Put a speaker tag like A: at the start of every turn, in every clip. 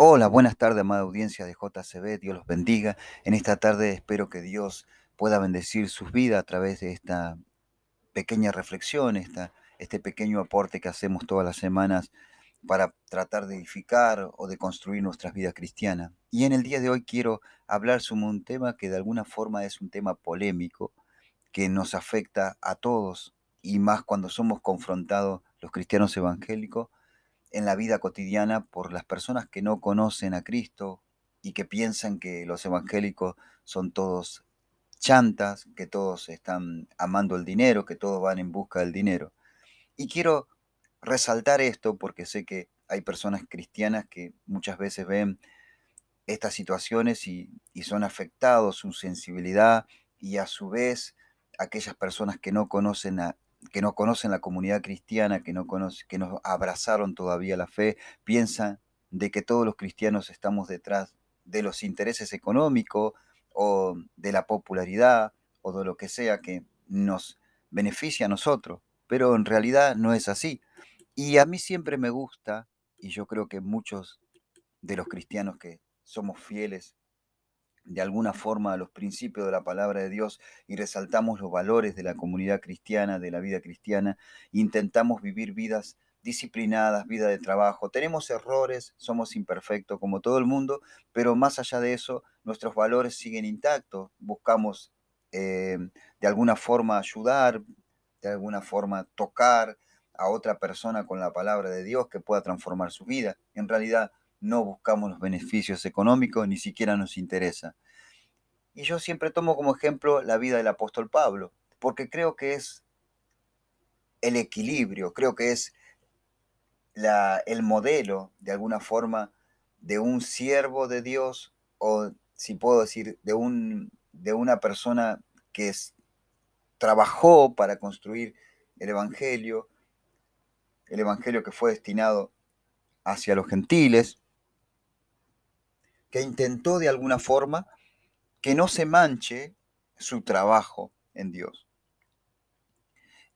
A: Hola, buenas tardes, amada audiencia de JCB. Dios los bendiga. En esta tarde espero que Dios pueda bendecir sus vidas a través de esta pequeña reflexión, esta, este pequeño aporte que hacemos todas las semanas para tratar de edificar o de construir nuestras vidas cristianas. Y en el día de hoy quiero hablar sobre un tema que de alguna forma es un tema polémico, que nos afecta a todos y más cuando somos confrontados los cristianos evangélicos en la vida cotidiana por las personas que no conocen a Cristo y que piensan que los evangélicos son todos chantas, que todos están amando el dinero, que todos van en busca del dinero. Y quiero resaltar esto porque sé que hay personas cristianas que muchas veces ven estas situaciones y, son afectados su sensibilidad y a su vez aquellas personas que no conocen a, que no conocen la comunidad cristiana, que no, conocen, que nos abrazaron todavía la fe, piensan de que todos los cristianos estamos detrás de los intereses económicos o de la popularidad o de lo que sea que nos beneficia a nosotros, pero en realidad no es así. Y a mí siempre me gusta, y yo creo que muchos de los cristianos que somos fieles de alguna forma a los principios de la palabra de Dios y resaltamos los valores de la comunidad cristiana, de la vida cristiana, intentamos vivir vidas disciplinadas, vida de trabajo. Tenemos errores, somos imperfectos como todo el mundo, pero más allá de eso, nuestros valores siguen intactos. Buscamos eh, de alguna forma ayudar, de alguna forma tocar a otra persona con la palabra de Dios que pueda transformar su vida. En realidad, no buscamos los beneficios económicos, ni siquiera nos interesa. Y yo siempre tomo como ejemplo la vida del apóstol Pablo, porque creo que es el equilibrio, creo que es la, el modelo, de alguna forma, de un siervo de Dios, o si puedo decir, de, un, de una persona que trabajó para construir el Evangelio, el Evangelio que fue destinado hacia los gentiles, que intentó de alguna forma que no se manche su trabajo en Dios.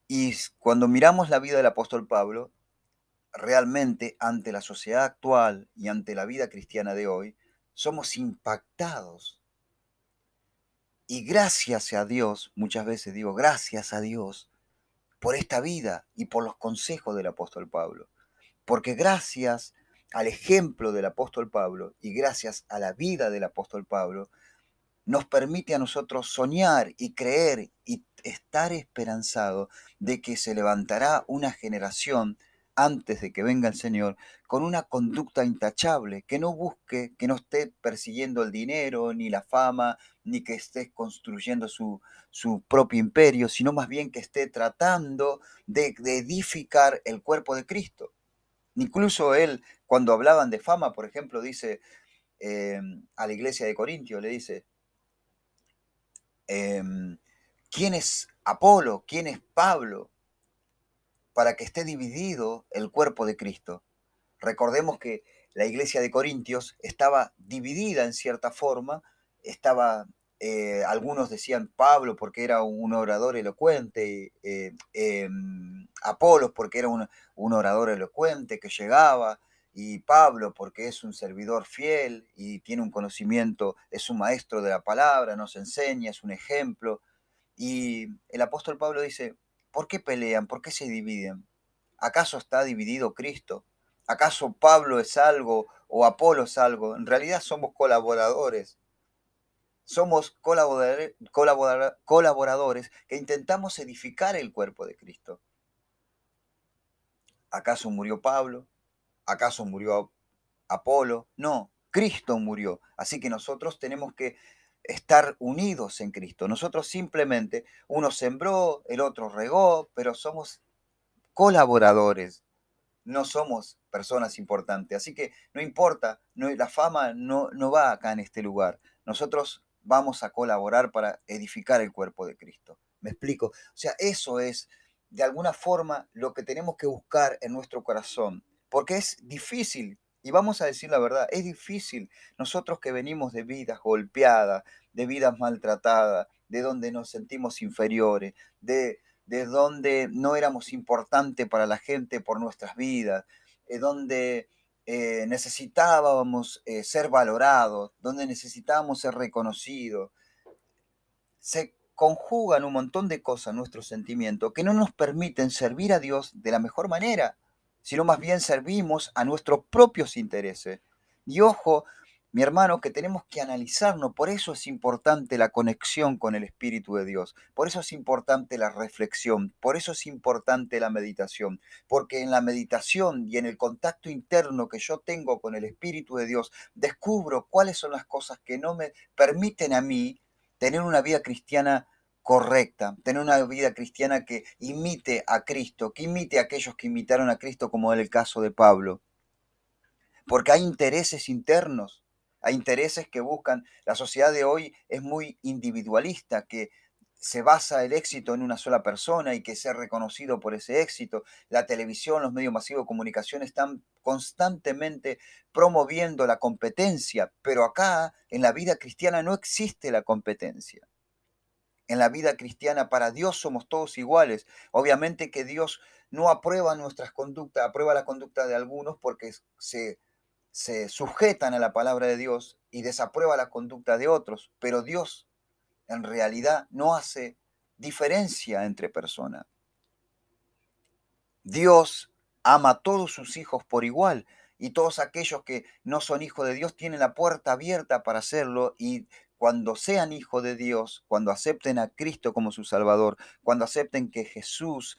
A: Y cuando miramos la vida del apóstol Pablo, realmente ante la sociedad actual y ante la vida cristiana de hoy, somos impactados. Y gracias a Dios, muchas veces digo gracias a Dios por esta vida y por los consejos del apóstol Pablo. Porque gracias al ejemplo del apóstol Pablo y gracias a la vida del apóstol Pablo, nos permite a nosotros soñar y creer y estar esperanzado de que se levantará una generación antes de que venga el Señor con una conducta intachable, que no busque, que no esté persiguiendo el dinero, ni la fama, ni que esté construyendo su, su propio imperio, sino más bien que esté tratando de, de edificar el cuerpo de Cristo. Incluso él, cuando hablaban de fama, por ejemplo, dice em, a la iglesia de Corintio, le dice, em, ¿quién es Apolo? ¿Quién es Pablo? Para que esté dividido el cuerpo de Cristo. Recordemos que la iglesia de Corintios estaba dividida en cierta forma, estaba eh, algunos decían Pablo porque era un orador elocuente, eh, em, Apolos porque era un, orador elocuente que llegaba, y Pablo porque es un servidor fiel y tiene un conocimiento, es un maestro de la palabra, nos enseña, es un ejemplo. Y el apóstol Pablo dice, ¿por qué pelean? ¿Por qué se dividen? ¿Acaso está dividido Cristo? ¿Acaso Pablo es algo o Apolo es algo? En realidad somos colaboradores somos colaboradores que intentamos edificar el cuerpo de Cristo. ¿Acaso murió Pablo? ¿Acaso murió Apolo? No, Cristo murió. Así que nosotros tenemos que estar unidos en Cristo. Nosotros simplemente, uno sembró, el otro regó, pero somos colaboradores, no somos personas importantes. Así que no importa, no, la fama no, no va acá en este lugar. Nosotros vamos a colaborar para edificar el cuerpo de Cristo. ¿Me explico? O sea, eso es de alguna forma lo que tenemos que buscar en nuestro corazón, porque es difícil, y vamos a decir la verdad, es difícil nosotros que venimos de vidas golpeadas, de vidas maltratadas, de donde nos sentimos inferiores, de, de donde no éramos importantes para la gente por nuestras vidas, de donde eh, necesitábamos eh, ser valorados, donde necesitábamos ser reconocidos. Se conjugan un montón de cosas nuestros sentimientos que no nos permiten servir a Dios de la mejor manera, sino más bien servimos a nuestros propios intereses. Y ojo, mi hermano, que tenemos que analizarnos. Por eso es importante la conexión con el Espíritu de Dios. Por eso es importante la reflexión. Por eso es importante la meditación. Porque en la meditación y en el contacto interno que yo tengo con el Espíritu de Dios, descubro cuáles son las cosas que no me permiten a mí tener una vida cristiana correcta, tener una vida cristiana que imite a Cristo, que imite a aquellos que imitaron a Cristo, como en el caso de Pablo. Porque hay intereses internos hay intereses que buscan, la sociedad de hoy es muy individualista, que se basa el éxito en una sola persona y que sea reconocido por ese éxito. La televisión, los medios masivos de comunicación están constantemente promoviendo la competencia, pero acá en la vida cristiana no existe la competencia. En la vida cristiana para Dios somos todos iguales. Obviamente que Dios no aprueba nuestras conductas, aprueba la conducta de algunos porque se sujetan a la palabra de Dios y desaprueba la conducta de otros, pero Dios en realidad no hace diferencia entre personas. Dios ama a todos sus hijos por igual y todos aquellos que no son hijos de Dios tienen la puerta abierta para hacerlo y cuando sean hijos de Dios, cuando acepten a Cristo como su Salvador, cuando acepten que Jesús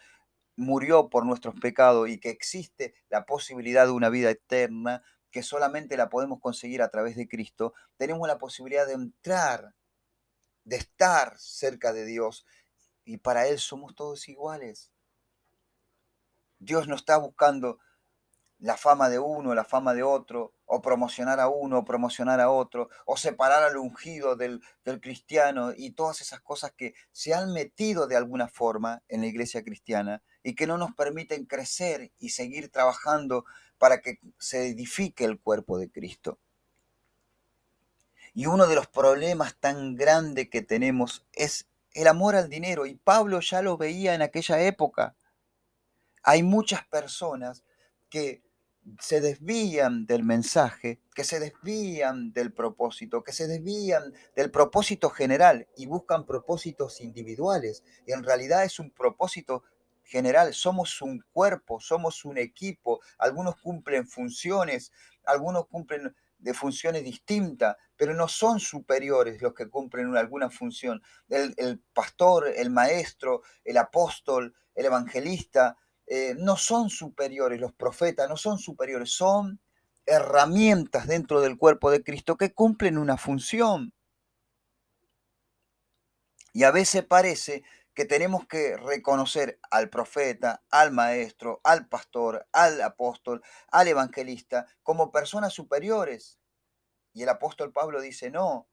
A: murió por nuestros pecados y que existe la posibilidad de una vida eterna, que solamente la podemos conseguir a través de Cristo, tenemos la posibilidad de entrar, de estar cerca de Dios y para Él somos todos iguales. Dios no está buscando la fama de uno, la fama de otro, o promocionar a uno, o promocionar a otro, o separar al ungido del, del, cristiano y todas esas cosas que se han metido de alguna forma en la iglesia cristiana y que no nos permiten crecer y seguir trabajando para que se edifique el cuerpo de Cristo. Y uno de los problemas tan grandes que tenemos es el amor al dinero, y Pablo ya lo veía en aquella época. Hay muchas personas que se desvían del mensaje, que se desvían del propósito, que se desvían del propósito general y buscan propósitos individuales. Y en realidad es un propósito general, somos un cuerpo, somos un equipo, algunos cumplen funciones, algunos cumplen de funciones distintas, pero no son superiores los que cumplen alguna función. El, pastor, el maestro, el apóstol, el evangelista, eh, no son superiores, los profetas no son superiores, son herramientas dentro del cuerpo de Cristo que cumplen una función. Y a veces parece que tenemos que reconocer al profeta, al maestro, al pastor, al apóstol, al evangelista como personas superiores. Y el apóstol Pablo dice, no,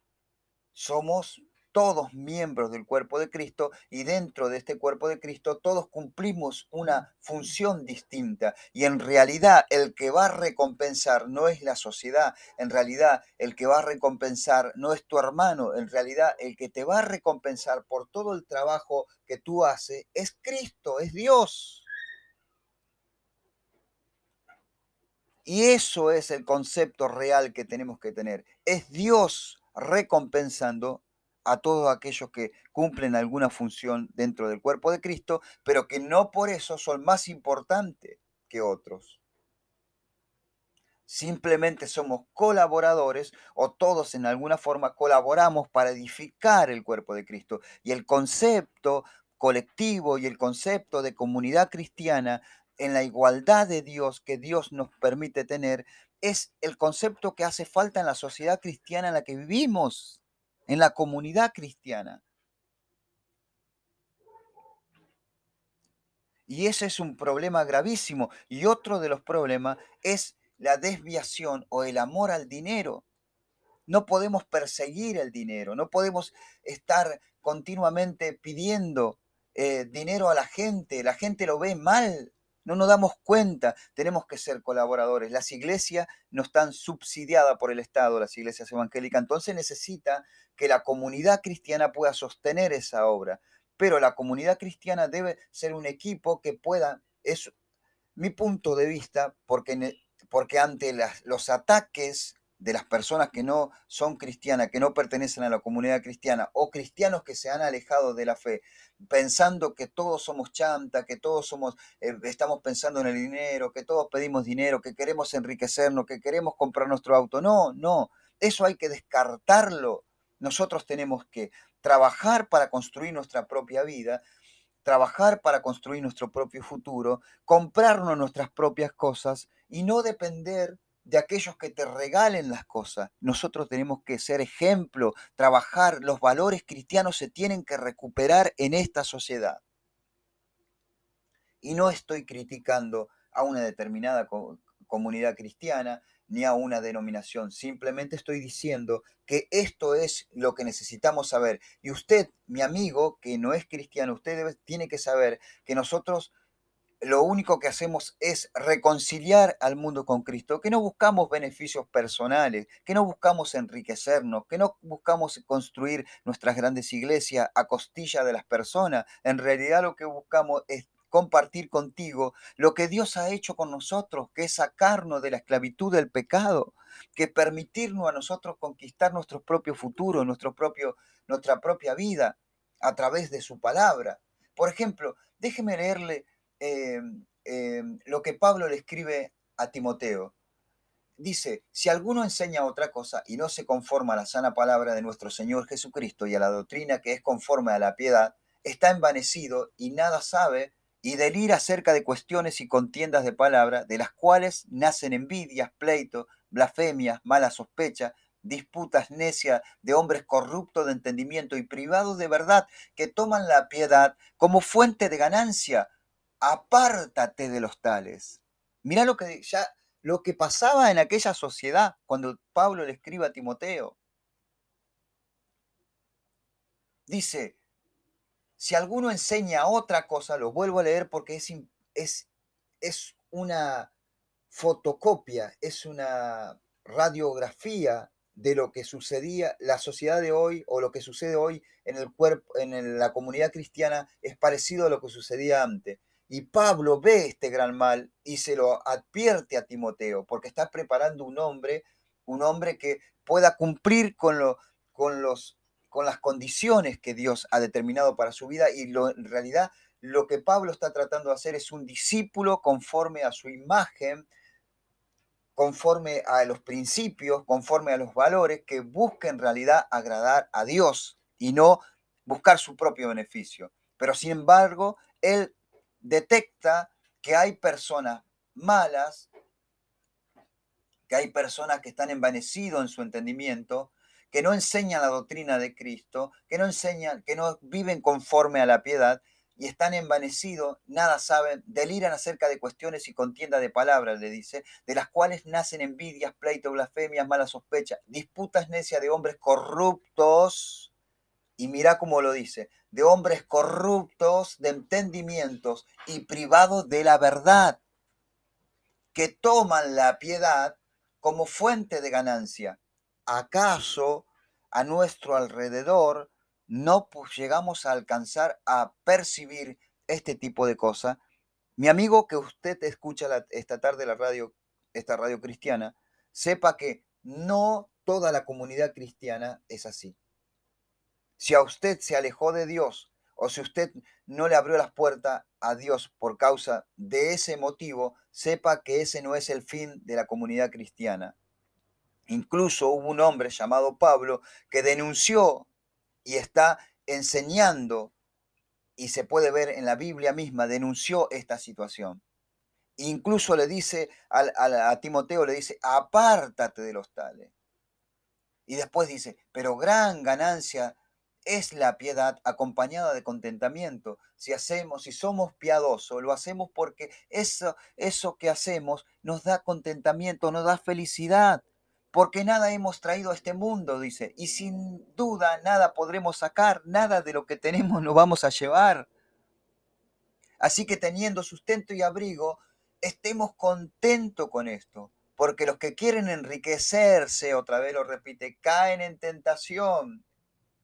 A: somos todos miembros del cuerpo de Cristo y dentro de este cuerpo de Cristo todos cumplimos una función distinta y en realidad el que va a recompensar no es la sociedad, en realidad el que va a recompensar no es tu hermano, en realidad el que te va a recompensar por todo el trabajo que tú haces es Cristo, es Dios. Y eso es el concepto real que tenemos que tener. Es Dios recompensando a todos aquellos que cumplen alguna función dentro del cuerpo de Cristo, pero que no por eso son más importantes que otros. Simplemente somos colaboradores o todos en alguna forma colaboramos para edificar el cuerpo de Cristo. Y el concepto colectivo y el concepto de comunidad cristiana en la igualdad de Dios que Dios nos permite tener es el concepto que hace falta en la sociedad cristiana en la que vivimos en la comunidad cristiana. Y ese es un problema gravísimo. Y otro de los problemas es la desviación o el amor al dinero. No podemos perseguir el dinero, no podemos estar continuamente pidiendo eh, dinero a la gente. La gente lo ve mal, no nos damos cuenta, tenemos que ser colaboradores. Las iglesias no están subsidiadas por el Estado, las iglesias evangélicas, entonces necesita que la comunidad cristiana pueda sostener esa obra. Pero la comunidad cristiana debe ser un equipo que pueda, es mi punto de vista, porque porque ante los ataques de las personas que no son cristianas, que no pertenecen a la comunidad cristiana, o cristianos que se han alejado de la fe, pensando que todos somos chanta, que todos somos, eh, estamos pensando en el dinero, que todos pedimos dinero, que queremos enriquecernos, que queremos comprar nuestro auto. No, no, eso hay que descartarlo. Nosotros tenemos que trabajar para construir nuestra propia vida, trabajar para construir nuestro propio futuro, comprarnos nuestras propias cosas y no depender de aquellos que te regalen las cosas. Nosotros tenemos que ser ejemplo, trabajar, los valores cristianos se tienen que recuperar en esta sociedad. Y no estoy criticando a una determinada comunidad cristiana ni a una denominación, simplemente estoy diciendo que esto es lo que necesitamos saber. Y usted, mi amigo, que no es cristiano, usted tiene que saber que nosotros lo único que hacemos es reconciliar al mundo con Cristo, que no buscamos beneficios personales, que no buscamos enriquecernos, que no buscamos construir nuestras grandes iglesias a costilla de las personas. En realidad lo que buscamos es compartir contigo lo que Dios ha hecho con nosotros, que es sacarnos de la esclavitud del pecado, que permitirnos a nosotros conquistar nuestro propio futuro, nuestro propio, nuestra propia vida a través de su palabra. Por ejemplo, déjeme leerle Em, em, lo que Pablo le escribe a Timoteo. Dice, si alguno enseña otra cosa y no se conforma a la sana palabra de nuestro Señor Jesucristo y a la doctrina que es conforme a la piedad, está envanecido y nada sabe y delira acerca de cuestiones y contiendas de palabra, de las cuales nacen envidias, pleitos, blasfemias, mala sospecha, disputas necias de hombres corruptos de entendimiento y privados de verdad, que toman la piedad como fuente de ganancia apártate de los tales. Mirá lo que ya lo que pasaba en aquella sociedad cuando Pablo le escribe a Timoteo. Dice, si alguno enseña otra cosa, lo vuelvo a leer porque es, es, es una fotocopia, es una radiografía de lo que sucedía, la sociedad de hoy o lo que sucede hoy en el cuerpo, en la comunidad cristiana es parecido a lo que sucedía antes. Y Pablo ve este gran mal y se lo advierte a Timoteo, porque está preparando un hombre, un hombre que pueda cumplir con, con, los, con las condiciones que Dios ha determinado para su vida. Y en realidad lo que Pablo está tratando de hacer es un discípulo conforme a su imagen, conforme a los principios, conforme a los valores, que busque en realidad agradar a Dios y no buscar su propio beneficio. Pero sin embargo, él detecta que hay personas malas, que hay personas que están envanecidos en su entendimiento, que no enseñan la doctrina de Cristo, que no enseñan, que no viven conforme a la piedad y están envanecidos, nada saben, deliran acerca de cuestiones y contienda de palabras, le dice, de las cuales nacen envidias, pleitos, blasfemias, malas sospechas, disputas necias de hombres corruptos, y mira cómo lo dice, de hombres corruptos de entendimientos y privados de la verdad, que toman la piedad como fuente de ganancia. ¿Acaso a nuestro alrededor no llegamos a alcanzar a percibir este tipo de cosas? Mi amigo que usted escucha esta tarde la radio, esta radio cristiana, sepa que no toda la comunidad cristiana es así. Si a usted se alejó de Dios o si usted no le abrió las puertas a Dios por causa de ese motivo, sepa que ese no es el fin de la comunidad cristiana. Incluso hubo un hombre llamado Pablo que denunció y está enseñando, y se puede ver en la Biblia misma, denunció esta situación. Incluso le dice a, a Timoteo, le dice, apártate de los tales. Y después dice, pero gran ganancia es la piedad acompañada de contentamiento. Si hacemos, si somos piadosos, lo hacemos porque eso, eso que hacemos nos da contentamiento, nos da felicidad. Porque nada hemos traído a este mundo, dice, y sin duda nada podremos sacar, nada de lo que tenemos nos vamos a llevar. Así que teniendo sustento y abrigo, estemos contentos con esto, porque los que quieren enriquecerse, otra vez lo repite, caen en tentación.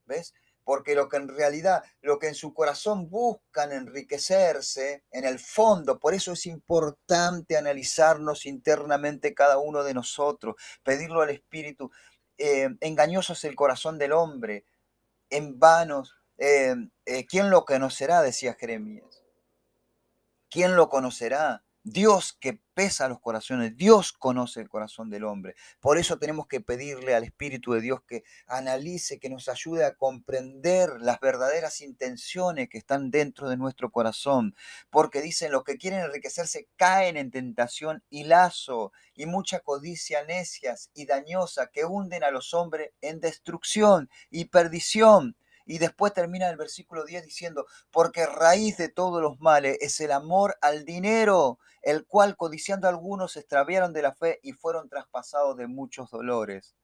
A: ¿Ves? Porque lo que en realidad, lo que en su corazón buscan enriquecerse, en el fondo, por eso es importante analizarnos internamente cada uno de nosotros, pedirlo al Espíritu. Eh, engañoso es el corazón del hombre, en vanos. Eh, eh, ¿Quién lo conocerá? decía Jeremías. ¿Quién lo conocerá? Dios que pesa los corazones, Dios conoce el corazón del hombre. Por eso tenemos que pedirle al Espíritu de Dios que analice, que nos ayude a comprender las verdaderas intenciones que están dentro de nuestro corazón. Porque dicen, los que quieren enriquecerse caen en tentación y lazo y mucha codicia necias y dañosa que hunden a los hombres en destrucción y perdición y después termina el versículo 10 diciendo, porque raíz de todos los males es el amor al dinero, el cual codiciando algunos se extraviaron de la fe y fueron traspasados de muchos dolores.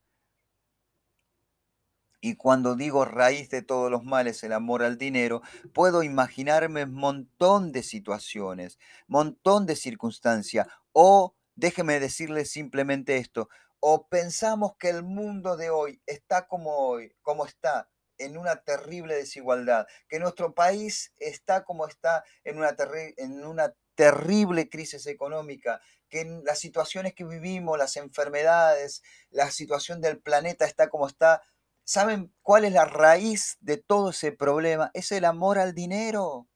A: Y cuando digo raíz de todos los males, el amor al dinero, puedo imaginarme un montón de situaciones, montón de circunstancias. O déjeme decirle simplemente esto, o pensamos que el mundo de hoy está como hoy, como está, en una terrible desigualdad, que nuestro país está como está en una, en una terrible crisis económica, que las situaciones que vivimos, las enfermedades, la situación del planeta está como está. ¿Saben cuál es la raíz de todo ese problema? Es el amor al dinero.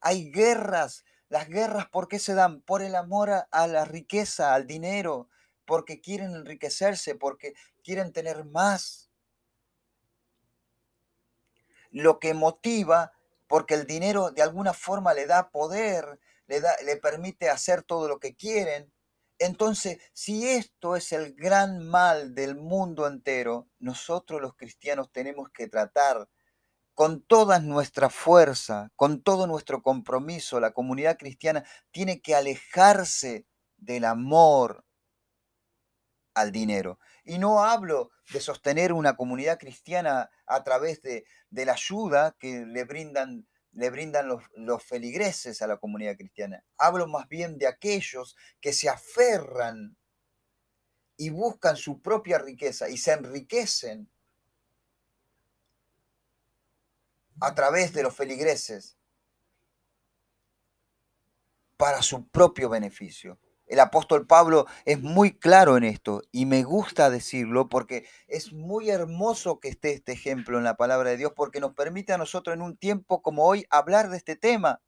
A: Hay guerras. Las guerras, ¿por qué se dan? Por el amor a la riqueza, al dinero, porque quieren enriquecerse, porque quieren tener más lo que motiva, porque el dinero de alguna forma le da poder, le, da, le permite hacer todo lo que quieren. Entonces, si esto es el gran mal del mundo entero, nosotros los cristianos tenemos que tratar con toda nuestra fuerza, con todo nuestro compromiso, la comunidad cristiana tiene que alejarse del amor al dinero. Y no hablo de sostener una comunidad cristiana a través de, la ayuda que le brindan, le brindan los, los feligreses a la comunidad cristiana. Hablo más bien de aquellos que se aferran y buscan su propia riqueza y se enriquecen a través de los feligreses para su propio beneficio. El apóstol Pablo es muy claro en esto y me gusta decirlo porque es muy hermoso que esté este ejemplo en la palabra de Dios porque nos permite a nosotros en un tiempo como hoy hablar de este tema.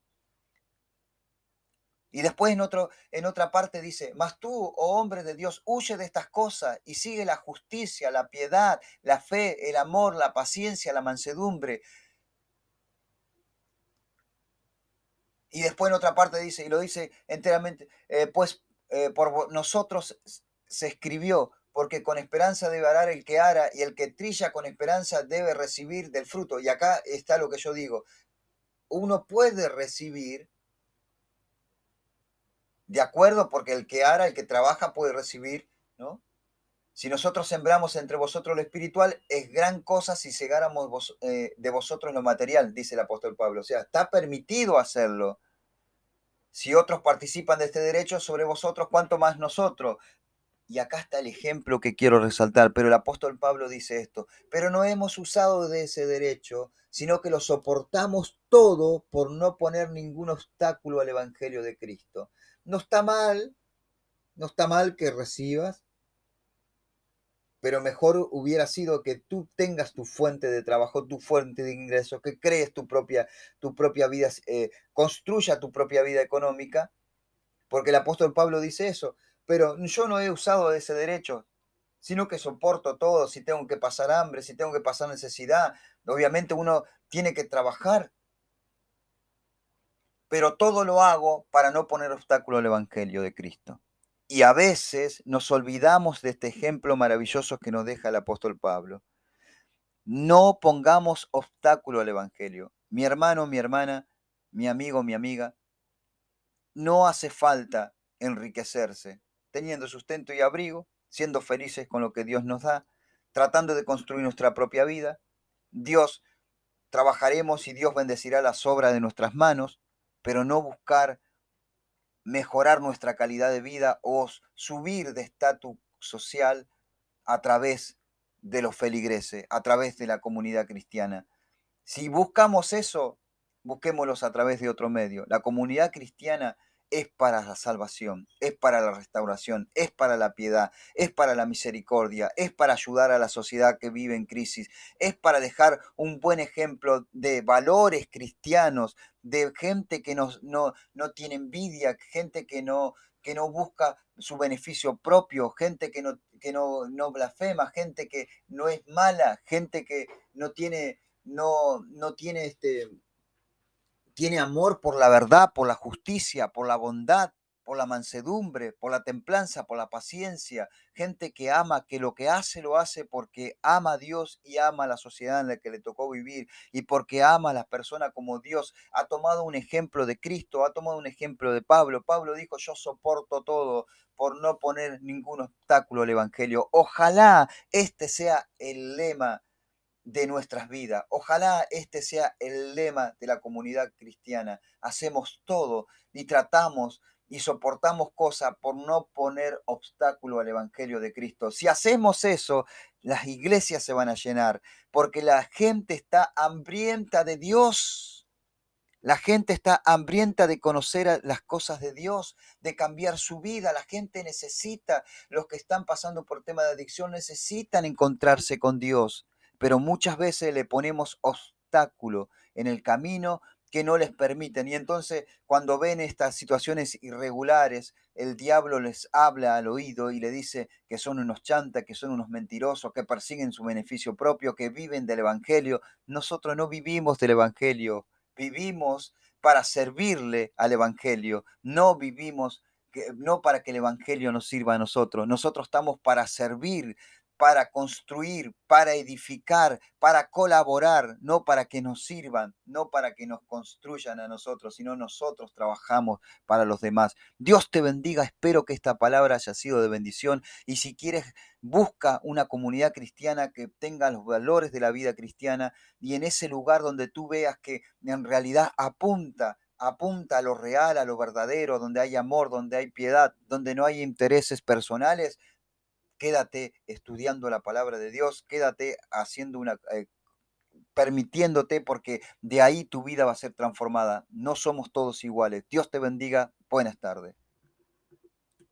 A: Y después en, otro, en otra parte dice, mas tú, oh hombre de Dios, huye de estas cosas y sigue la justicia, la piedad, la fe, el amor, la paciencia, la mansedumbre. Y después en otra parte dice, y lo dice enteramente, eh, pues eh, por nosotros se escribió, porque con esperanza debe arar el que ara y el que trilla con esperanza debe recibir del fruto. Y acá está lo que yo digo. Uno puede recibir, de acuerdo, porque el que ara, el que trabaja puede recibir, ¿no? Si nosotros sembramos entre vosotros lo espiritual, es gran cosa si segáramos eh, de vosotros lo material, dice el apóstol Pablo. O sea, está permitido hacerlo. Si otros participan de este derecho sobre vosotros, ¿cuánto más nosotros? Y acá está el ejemplo que quiero resaltar, pero el apóstol Pablo dice esto, pero no hemos usado de ese derecho, sino que lo soportamos todo por no poner ningún obstáculo al Evangelio de Cristo. No está mal, no está mal que recibas, pero mejor hubiera sido que tú tengas tu fuente de trabajo, tu fuente de ingreso, que crees tu propia, tu propia vida, eh, construya tu propia vida económica, porque el apóstol Pablo dice eso, pero yo no he usado ese derecho, sino que soporto todo, si tengo que pasar hambre, si tengo que pasar necesidad, obviamente uno tiene que trabajar, pero todo lo hago para no poner obstáculo al Evangelio de Cristo. Y a veces nos olvidamos de este ejemplo maravilloso que nos deja el apóstol Pablo. No pongamos obstáculo al Evangelio. Mi hermano, mi hermana, mi amigo, mi amiga, no hace falta enriquecerse, teniendo sustento y abrigo, siendo felices con lo que Dios nos da, tratando de construir nuestra propia vida. Dios trabajaremos y Dios bendecirá las obras de nuestras manos, pero no buscar mejorar nuestra calidad de vida o subir de estatus social a través de los feligreses, a través de la comunidad cristiana. Si buscamos eso, busquémoslos a través de otro medio. La comunidad cristiana es para la salvación, es para la restauración, es para la piedad, es para la misericordia, es para ayudar a la sociedad que vive en crisis, es para dejar un buen ejemplo de valores cristianos, de gente que no, no, tiene envidia, gente que no, que no busca su beneficio propio, gente que no, que no, no blasfema, gente que no es mala, gente que no tiene, no, no tiene este tiene amor por la verdad, por la justicia, por la bondad, por la mansedumbre, por la templanza, por la paciencia, gente que ama, que lo que hace lo hace porque ama a Dios y ama a la sociedad en la que le tocó vivir y porque ama a las personas como Dios. Ha tomado un ejemplo de Cristo, ha tomado un ejemplo de Pablo. Pablo dijo, yo soporto todo por no poner ningún obstáculo al Evangelio. Ojalá este sea el lema de nuestras vidas. Ojalá este sea el lema de la comunidad cristiana. Hacemos todo y tratamos y soportamos cosas por no poner obstáculo al Evangelio de Cristo. Si hacemos eso, las iglesias se van a llenar, porque la gente está hambrienta de Dios. La gente está hambrienta de conocer las cosas de Dios, de cambiar su vida. La gente necesita, los que están pasando por tema de adicción, necesitan encontrarse con Dios pero muchas veces le ponemos obstáculo en el camino que no les permiten. Y entonces cuando ven estas situaciones irregulares, el diablo les habla al oído y le dice que son unos chantas, que son unos mentirosos, que persiguen su beneficio propio, que viven del Evangelio. Nosotros no vivimos del Evangelio, vivimos para servirle al Evangelio, no vivimos no para que el Evangelio nos sirva a nosotros, nosotros estamos para servir, para construir, para edificar, para colaborar, no para que nos sirvan, no para que nos construyan a nosotros, sino nosotros trabajamos para los demás. Dios te bendiga, espero que esta palabra haya sido de bendición y si quieres, busca una comunidad cristiana que tenga los valores de la vida cristiana y en ese lugar donde tú veas que en realidad apunta apunta a lo real, a lo verdadero, donde hay amor, donde hay piedad, donde no hay intereses personales, quédate estudiando la palabra de Dios, quédate haciendo una... Eh, permitiéndote porque de ahí tu vida va a ser transformada. No somos todos iguales. Dios te bendiga. Buenas tardes.